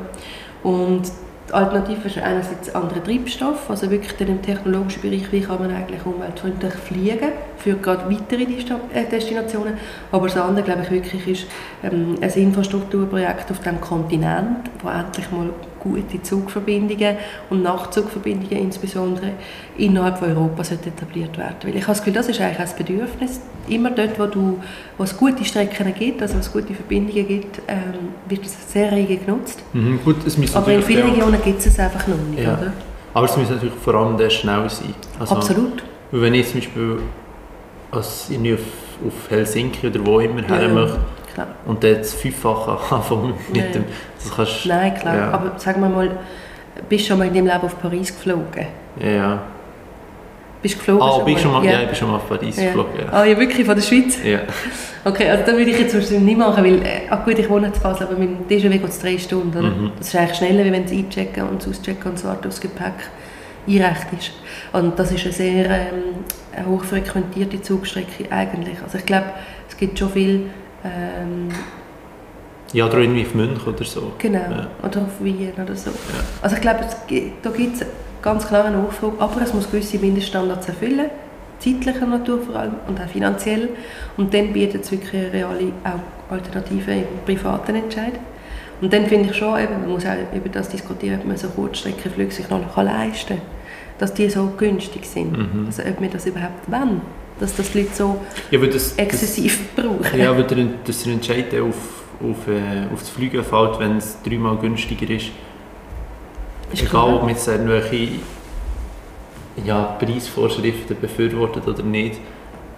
Speaker 2: Und die Alternative ist einerseits andere Treibstoff, also wirklich im technologischen Bereich, wie kann man eigentlich umweltfreundlich fliegen, für gerade weitere äh, Destinationen. Aber das andere, glaube ich, wirklich ist ähm, ein Infrastrukturprojekt auf dem Kontinent, wo endlich mal gute Zugverbindungen und Nachtzugverbindungen insbesondere innerhalb von Europa etabliert werden. Weil ich habe das Gefühl, das ist eigentlich ein Bedürfnis. Immer dort, wo, du, wo es gute Strecken gibt, also wo es gute Verbindungen gibt, ähm, wird es sehr rege genutzt.
Speaker 1: Mhm, gut,
Speaker 2: Aber in vielen Regionen gibt es es einfach noch nicht,
Speaker 1: ja.
Speaker 2: oder?
Speaker 1: Aber es muss natürlich vor allem sehr schnell sein.
Speaker 2: Also, Absolut.
Speaker 1: Wenn ich zum Beispiel als ich auf, auf Helsinki oder wo immer ja, her möchte, klar. und dann das Fünffache (laughs) anfangen mit dem,
Speaker 2: das kannst, Nein, klar, ja. aber sagen wir mal, bist du schon mal in deinem Leben auf Paris geflogen?
Speaker 1: Ja.
Speaker 2: Bist du geflogen?
Speaker 1: Ah, schon bist mal? Schon mal, ja. ja, ich bin schon mal auf Paris ja. geflogen. Ja.
Speaker 2: Ah, ja, wirklich, von der Schweiz?
Speaker 1: Ja. (laughs)
Speaker 2: Okay, also da würde ich jetzt wahrscheinlich nicht machen, weil, äh, ach gut, ich wohne in Basel, aber mit dem DJW geht es drei Stunden? Mhm. Das ist eigentlich schneller, als wenn du einchecken und auschecken und so weiter aufs Gepäck einrecht Und das ist eine sehr ähm, hochfrequentierte Zugstrecke eigentlich. Also ich glaube, es gibt schon viel... Ähm,
Speaker 1: ja, oder irgendwie auf München oder so.
Speaker 2: Genau, ja. oder auf Wien oder so. Ja. Also ich glaube, da gibt es ganz klar eine Nachfrage, aber es muss gewisse Mindeststandards erfüllen. zeitlicher Natur vor allem und auch finanziell. Und dann bietet es wirklich eine reale Alternative im privaten Entscheid. Und dann finde ich schon, eben, man muss auch über das diskutieren, ob man so Kurzstreckenflüge sich noch leisten kann. Dass die so günstig sind. Mhm. Also ob wir das überhaupt wollen. Dass das die Leute so ja, das, exzessiv
Speaker 1: das,
Speaker 2: brauchen.
Speaker 1: Ja, aber der, dass der Entscheid auf, auf, äh, auf das Fliegen fällt, wenn es dreimal günstiger ist. ist Egal, ob man jetzt irgendwelche ja, Preisvorschriften befürwortet oder nicht.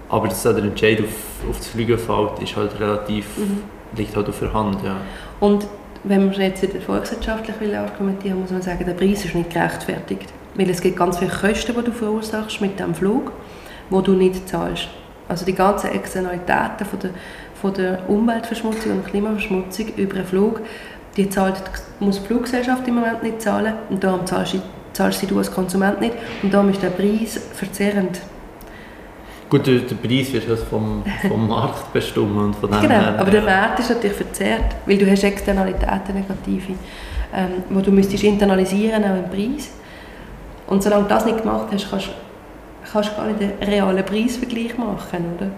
Speaker 1: Aber dass der Entscheid auf, auf das Fliegen fällt, ist halt relativ, mhm. liegt halt auf der Hand. Ja.
Speaker 2: Und wenn man jetzt volkswirtschaftlich will argumentieren muss man sagen, der Preis ist nicht gerechtfertigt. Weil es gibt ganz viele Kosten, die du verursachst mit dem Flug, wo du nicht zahlst. Also die ganzen Externalitäten von der, von der Umweltverschmutzung und Klimaverschmutzung über einen Flug, die zahlt, muss die Fluggesellschaft im Moment nicht zahlen und darum zahlst, zahlst du als Konsument nicht und darum ist der Preis verzerrend.
Speaker 1: Gut, der, der Preis wird halt vom, vom (laughs) Markt bestimmt und von dem
Speaker 2: Genau, her, aber der Wert ist natürlich verzerrt, weil du hast Externalitäten, negative, ähm, wo du müsstest internalisieren auch im Preis. Und solange du das nicht gemacht hast, kannst, kannst gar nicht einen realen Preisvergleich machen, oder?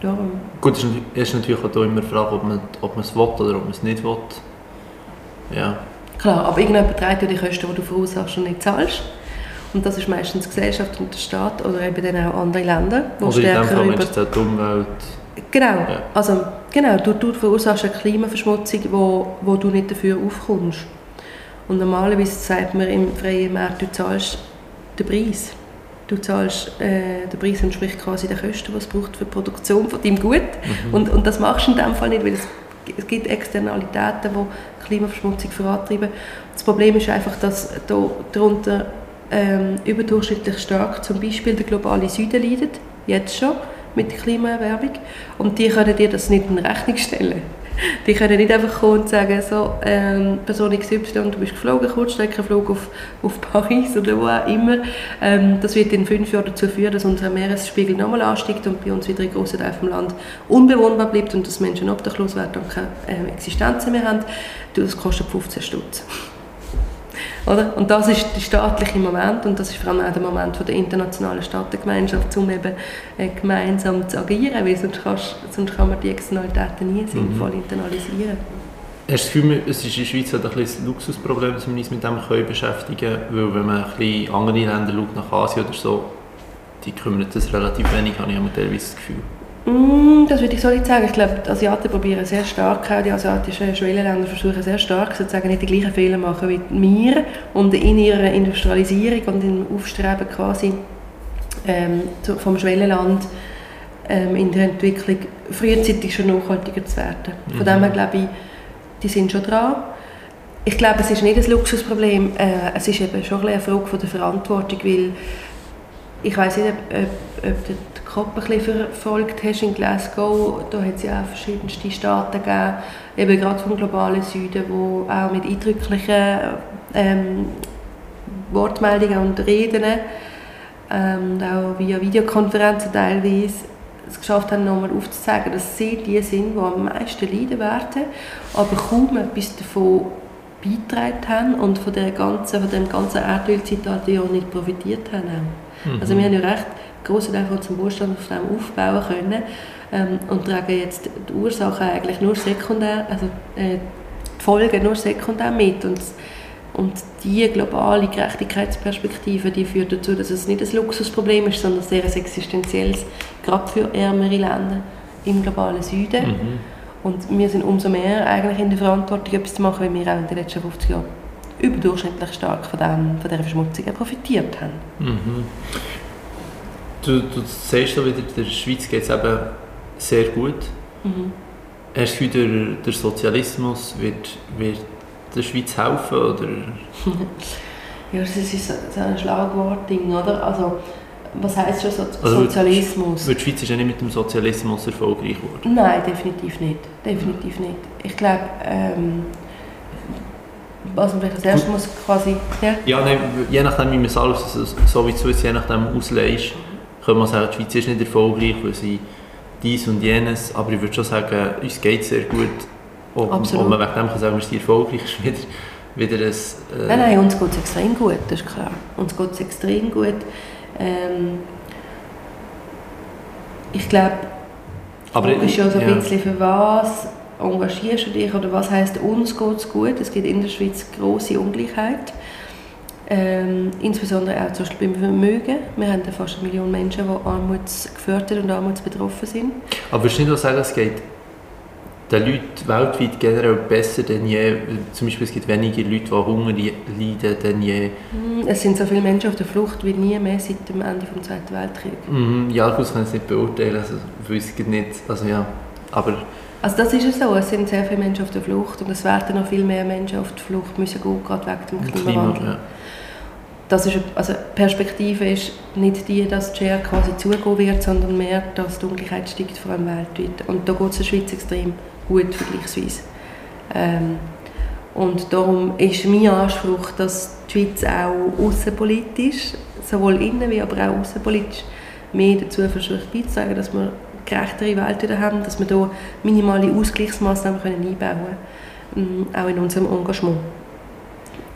Speaker 1: Darum. Gut, es ist natürlich auch immer die Frage, ob man, ob man es will oder ob man es nicht will. Ja.
Speaker 2: Klar, aber irgendjemand trägt ja die Kosten, die du verursachst und nicht zahlst. Und das ist meistens die Gesellschaft und der Staat oder eben dann auch andere Länder,
Speaker 1: wo stärker in dem Fall über... die Umwelt.
Speaker 2: Genau, ja. also genau, du, du verursachst eine Klimaverschmutzung, wo, wo du nicht dafür aufkommst. Und normalerweise sagt man im freien Markt, du zahlst den Preis. Du zahlst, äh, der Preis entspricht quasi den Kosten, die es braucht für die Produktion von deinem Gut. Mhm. Und, und das machst du in dem Fall nicht, weil es, es gibt Externalitäten, die Klimaverschmutzung vorantreiben. Das Problem ist einfach, dass da, darunter ähm, überdurchschnittlich stark zum Beispiel der globale Süden leidet, jetzt schon mit der Klimaerwärmung. Und die können dir das nicht in Rechnung stellen. (laughs) Die können nicht einfach kommen und sagen, so, ähm, Person XY, du bist geflogen, Kurzstreckenflug auf, auf Paris oder wo auch immer. Ähm, das wird in fünf Jahren dazu führen, dass unser Meeresspiegel nochmal ansteigt und bei uns wieder in grossen Teilen vom Land unbewohnbar bleibt und dass Menschen obdachlos werden und keine äh, Existenz mehr haben. Das kostet 15 Stutz. Oder? Und das ist der staatliche Moment und das ist vor allem auch der Moment von der internationalen Staatengemeinschaft, um eben äh, gemeinsam zu agieren, weil sonst, kannst, sonst kann man die Externalitäten nie sinnvoll mhm. internalisieren.
Speaker 1: Hast du das Gefühl, es ist in der Schweiz halt ein, ein Luxusproblem, dass wir uns mit dem können beschäftigen können? Weil wenn man ein bisschen andere Länder schaut, nach Asien oder so, die kümmern das relativ wenig, habe ich teilweise das Gefühl.
Speaker 2: Mm, das würde ich so nicht sagen. Ich glaube, die Asiaten probieren sehr stark, auch die asiatischen Schwellenländer versuchen sehr stark, sozusagen nicht die gleichen Fehler machen wie wir und in ihrer Industrialisierung und im Aufstreben quasi ähm, vom Schwellenland ähm, in der Entwicklung frühzeitig schon nachhaltiger zu werden. Von mhm. dem her glaube ich, die sind schon dran. Ich glaube, es ist nicht ein Luxusproblem, äh, es ist eben schon eine Frage von der Verantwortung, weil ich weiß nicht, ob, ob, ob COP ein bisschen verfolgt hast in Glasgow, da hat es ja auch verschiedenste Staaten gegeben, eben gerade vom globalen Süden, wo auch mit eindrücklichen ähm, Wortmeldungen und Reden ähm, und auch via Videokonferenzen teilweise es geschafft haben, nochmal aufzuzeigen, dass sie die sind, die am meisten leiden werden, aber kaum etwas davon beigetragen haben und von, der ganzen, von dem ganzen Erdölzeitalter nicht profitiert haben. Mhm. Also wir haben ja recht grossen Teil von unserem Wohlstand auf dem aufbauen können ähm, und tragen jetzt die Ursachen eigentlich nur sekundär, also äh, die Folgen nur sekundär mit und und diese globale Gerechtigkeitsperspektive, die führt dazu, dass es nicht ein Luxusproblem ist, sondern sehr ein existenzielles, gerade für ärmere Länder im globalen Süden. Mhm. Und wir sind umso mehr eigentlich in der Verantwortung, etwas zu machen, weil wir auch in den letzten 50 Jahren überdurchschnittlich stark von, dem, von dieser Verschmutzung profitiert haben.
Speaker 1: Mhm. Du, du siehst da wieder, der Schweiz geht es eben sehr gut. Mhm. Hast du der, der Sozialismus wird, wird der Schweiz helfen? Oder? (laughs)
Speaker 2: ja, das ist so ein Schlagwortding, oder? Also, was heisst schon so also Sozialismus?
Speaker 1: Die Schweiz ist ja nicht mit dem Sozialismus erfolgreich geworden.
Speaker 2: Nein, definitiv nicht. Definitiv nicht. Ich glaube, ähm, was man vielleicht als erstes muss quasi...
Speaker 1: Ja, ja nein, je nachdem, wie man es alles, so wie es je nachdem auslegst, können sagen, die Schweiz ist nicht erfolgreich, weil sie dies und jenes, aber ich würde schon sagen, uns geht es sehr gut. Ob, ob man wegen dem kann sagen, wir sind erfolgreich, (laughs) ist wieder, wieder ein...
Speaker 2: Äh nein, nein, uns geht es extrem gut, das ist klar. Uns geht es extrem gut. Ähm, ich glaube,
Speaker 1: Aber
Speaker 2: ist ja so ein
Speaker 1: ja.
Speaker 2: bisschen für was engagierst du dich oder was heißt uns geht es gut? Es gibt in der Schweiz große Ungleichheit. Ähm, insbesondere auch zum Beispiel beim Vermögen. Wir haben fast eine Million Menschen, die armutsgefördert und armutsbetroffen sind.
Speaker 1: Aber würdest du nicht auch sagen, es geht den Leuten weltweit generell besser denn je? Zum Beispiel es gibt weniger Leute, die Hunger leiden denn je.
Speaker 2: Hm, Es sind so viele Menschen auf der Flucht wie nie mehr seit dem Ende des Zweiten Weltkriegs.
Speaker 1: Mhm, ja, das kann ich nicht beurteilen, also, ich weiß es nicht, also ja, aber
Speaker 2: Also das ist ja so, es sind sehr viele Menschen auf der Flucht und es werden noch viel mehr Menschen auf die Flucht müssen gehen, gerade wegen dem
Speaker 1: Klima,
Speaker 2: Klimawandel.
Speaker 1: ja.
Speaker 2: Das ist, also Perspektive ist nicht die, dass die Share quasi zugehen wird, sondern mehr, dass die Ungleichheit steigt, vor allem weltweit. Und da geht es der Schweiz extrem gut vergleichsweise. Ähm, und darum ist mein Anspruch, dass die Schweiz auch außenpolitisch, sowohl innen wie aber auch außenpolitisch, mehr dazu versucht beizutragen, dass wir eine gerechtere Welt wieder haben, dass wir hier minimale Ausgleichsmaßnahmen einbauen können, auch in unserem Engagement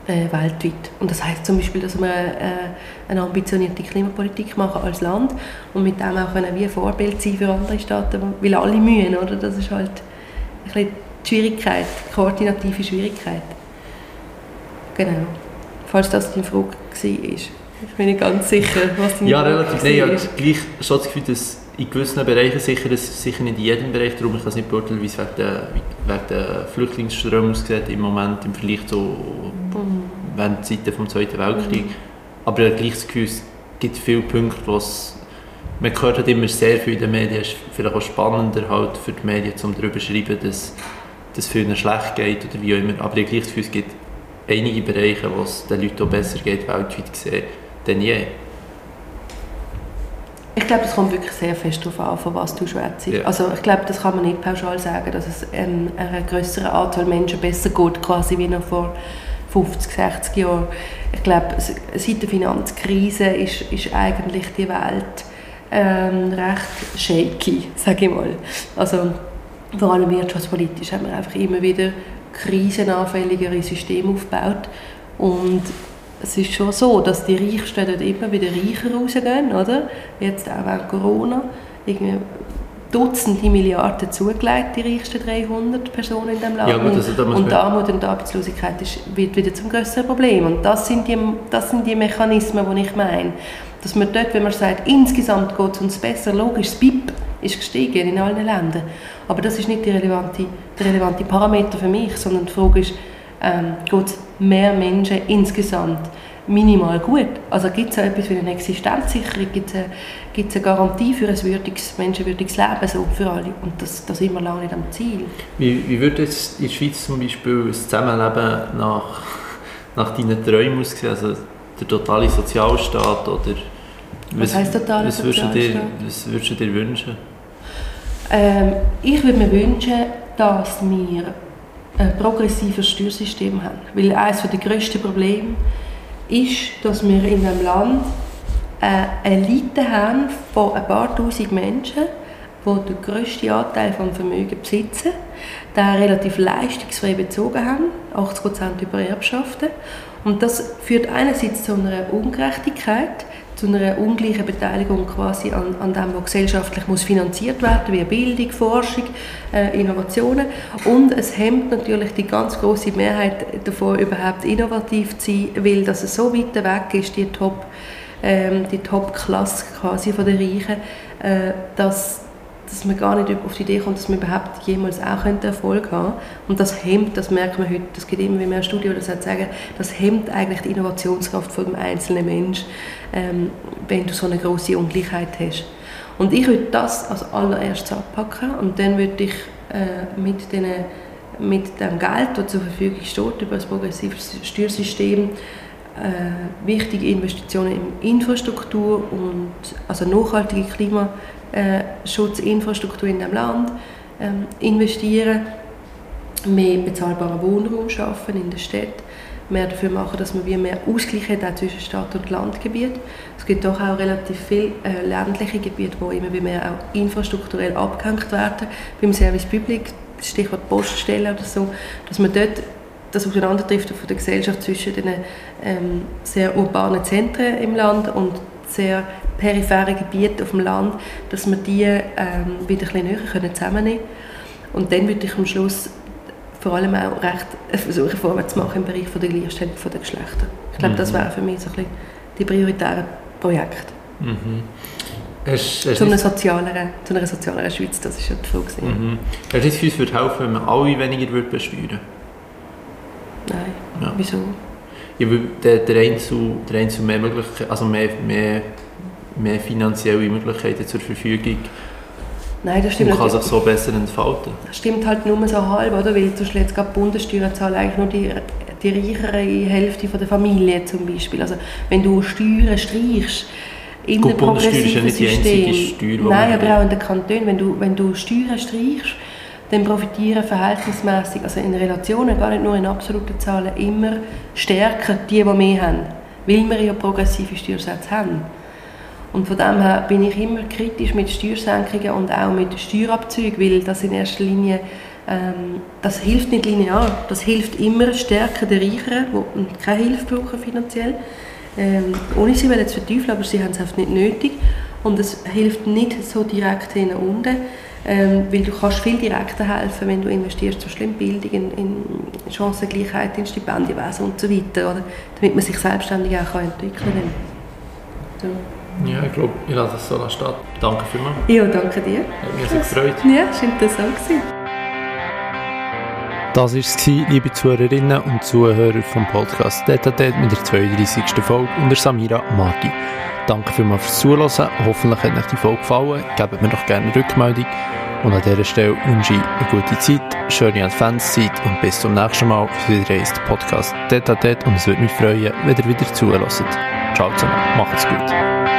Speaker 2: äh, weltweit. Und das heißt zum Beispiel, dass wir äh, eine ambitionierte Klimapolitik machen als Land und mit dem auch können wie ein Vorbild sein für andere Staaten, weil alle mühen, oder? Das ist halt ein bisschen die Schwierigkeit, die koordinative Schwierigkeit. Genau. Falls das deine Frage war. Ich bin nicht ganz sicher, was deine
Speaker 1: Ja,
Speaker 2: Frage
Speaker 1: relativ. Nein, ich
Speaker 2: war.
Speaker 1: habe gleich schon das Gefühl, dass in gewissen Bereichen sicher, dass sicher nicht in jedem Bereich, darum ich kann es nicht beurteilen, wie es wegen der, wegen der Flüchtlingsströme aussieht im Moment im Vergleich zu
Speaker 2: Mhm.
Speaker 1: während der Zeiten vom Zweiten Weltkrieg. Aber ich habe gleich das Gefühl, es gibt viele Punkte, wo es man hört halt immer sehr viel in den Medien, es ist vielleicht auch spannender halt für die Medien, um darüber zu schreiben, dass dass es vielen schlecht geht oder wie auch immer. Aber ich habe gleich das Gefühl, es gibt einige Bereiche, wo es den Leuten auch besser geht, weltweit gesehen, denn je.
Speaker 2: Ich glaube, das kommt wirklich sehr fest darauf an, von was du schwätzt.
Speaker 1: Ja.
Speaker 2: Also ich glaube, das kann man nicht pauschal sagen, dass es ähm, einer größeren Anzahl Menschen besser geht, quasi wie noch vor 50, 60 Jahren. Ich glaube, seit der Finanzkrise ist, ist eigentlich die Welt ähm, recht shaky, sage ich mal. Also vor allem wirtschaftspolitisch haben wir einfach immer wieder krisenanfälligere Systeme aufgebaut und es ist schon so, dass die Reichsten dort immer wieder reicher rausgehen, oder? Jetzt auch während Corona. Irgendwie Dutzende Milliarden zugelegt, die reichsten 300 Personen in diesem Land.
Speaker 1: Ja, gut, also da muss
Speaker 2: und Armut und Arbeitslosigkeit ist, wird wieder zum größeren Problem. Und das sind, die, das sind die Mechanismen, die ich meine. Dass man dort, wenn man sagt, insgesamt geht es uns besser, logisch, das BIP ist gestiegen in allen Ländern. Aber das ist nicht der relevante, der relevante Parameter für mich, sondern die Frage ist, ähm, geht es mehr Menschen insgesamt minimal gut? Also gibt es etwas wie eine Existenzsicherung, gibt es eine, gibt's eine Garantie für ein würdiges, menschenwürdiges Leben so für alle? Und das, das sind wir lange nicht am Ziel.
Speaker 1: Wie, wie würde jetzt in der Schweiz zum Beispiel das Zusammenleben nach, nach deinen Träumen aussehen? Also der totale Sozialstaat oder...
Speaker 2: Was heisst totaler
Speaker 1: was würdest du dir,
Speaker 2: Sozialstaat?
Speaker 1: Was würdest du dir wünschen?
Speaker 2: Ähm, ich würde mir wünschen, dass wir progressives Steuersystem haben. Weil eines der grössten Probleme ist, dass wir in einem Land eine Elite haben von ein paar tausend Menschen, die den grössten Anteil vom Vermögen besitzen, den relativ leistungsfrei bezogen haben, 80% über Erbschaften. Und das führt einerseits zu einer Ungerechtigkeit, zu einer ungleichen Beteiligung quasi an, an dem, was gesellschaftlich muss finanziert werden wie Bildung, Forschung, äh, Innovationen. Und es hemmt natürlich die ganz große Mehrheit davon, überhaupt innovativ zu sein, weil das so weit weg ist, die ähm, Top-Klasse quasi von den Reichen, äh, dass dass man gar nicht auf die Idee kommt, dass man überhaupt jemals auch könnte Erfolg haben Und das hemmt, das merkt man heute, das gibt immer mehr Studien, die das sagen, das hemmt eigentlich die Innovationskraft von dem einzelnen Mensch, ähm, wenn du so eine große Ungleichheit hast. Und ich würde das als allererstes anpacken und dann würde ich äh, mit, den, mit dem Geld, das zur Verfügung steht, über das progressive Steuersystem, äh, wichtige Investitionen in Infrastruktur und also nachhaltige Klimaschutzinfrastruktur in dem Land ähm, investieren, mehr bezahlbaren Wohnraum schaffen in der Stadt, mehr dafür machen, dass man wie mehr Ausgleich hat zwischen Stadt und Landgebiet. Es gibt doch auch relativ viele äh, ländliche Gebiete, wo immer mehr auch infrastrukturell abgehängt werden, beim Service Public, Stichwort Poststellen oder so, dass man dort das Auseinanderdriften von der Gesellschaft zwischen den ähm, sehr urbanen Zentren im Land und sehr peripheren Gebieten auf dem Land, dass wir die ähm, wieder ein bisschen näher können zusammennehmen können. Und dann würde ich am Schluss vor allem auch recht versuchen, vorwärts zu machen im Bereich von der Gleichstellung der Geschlechter. Ich glaube, mhm. das wäre für mich so ein bisschen die prioritären Projekte. Mhm. Hast, hast zu, einer sozialeren, zu einer sozialeren Schweiz, das ist ja die Frage. Mhm.
Speaker 1: Hast du das Gefühl, es würde helfen, wenn man alle weniger würde besteuern
Speaker 2: Nein, ja. wieso?
Speaker 1: Ja, weil der, der Einzel, der Einzel mehr, also mehr, mehr, mehr finanzielle Möglichkeiten zur Verfügung
Speaker 2: Nein, das stimmt
Speaker 1: und kann sich so besser entfalten.
Speaker 2: Das stimmt halt nur so halb, oder? Weil zum Beispiel jetzt gerade die Bundessteuern zahlen eigentlich nur die, die reichere Hälfte von der Familie zum Beispiel. Also wenn du Steuern streichst, in Gut, progressiven ist ja nicht. Die Steuer, Nein, aber auch in den Kantonen, wenn du, wenn du Steuern streichst, dann profitieren verhältnismäßig, also in Relationen, gar nicht nur in absoluten Zahlen, immer stärker die, die mehr haben, weil wir ja progressive Steuersätze haben. Und von dem her bin ich immer kritisch mit Steuersenkungen und auch mit Steuerabzügen, weil das in erster Linie ähm, das hilft nicht linear, das hilft immer stärker den Reicheren, die keine Hilfe brauchen finanziell, ähm, ohne sie zu verteufeln, aber sie haben es oft nicht nötig. Und es hilft nicht so direkt hin unten, ähm, weil du kannst viel direkter helfen, wenn du investierst, zum Beispiel in Bildung, in, in Chancengleichheit, in Stipendienwesen und so weiter, oder? damit man sich selbstständig auch entwickeln kann.
Speaker 1: So. Ja, ich glaube, ich lasse es so stehen. Danke vielmals.
Speaker 2: Ja, danke dir.
Speaker 1: Hat mich sehr gefreut.
Speaker 2: Ja, es war interessant.
Speaker 1: Das war es, liebe Zuhörerinnen und Zuhörer vom Podcast Data mit der 32. Folge unter Samira Marti. Danke vielmals fürs Zuhören. Hoffentlich hat euch die Folge gefallen. Gebt mir doch gerne eine Rückmeldung. Und an dieser Stelle wünsche ich eine gute Zeit, schöne Adventszeit und bis zum nächsten Mal für wieder einen Podcast Data Und es würde mich freuen, wenn ihr wieder zuhört. Ciao zusammen, macht's gut.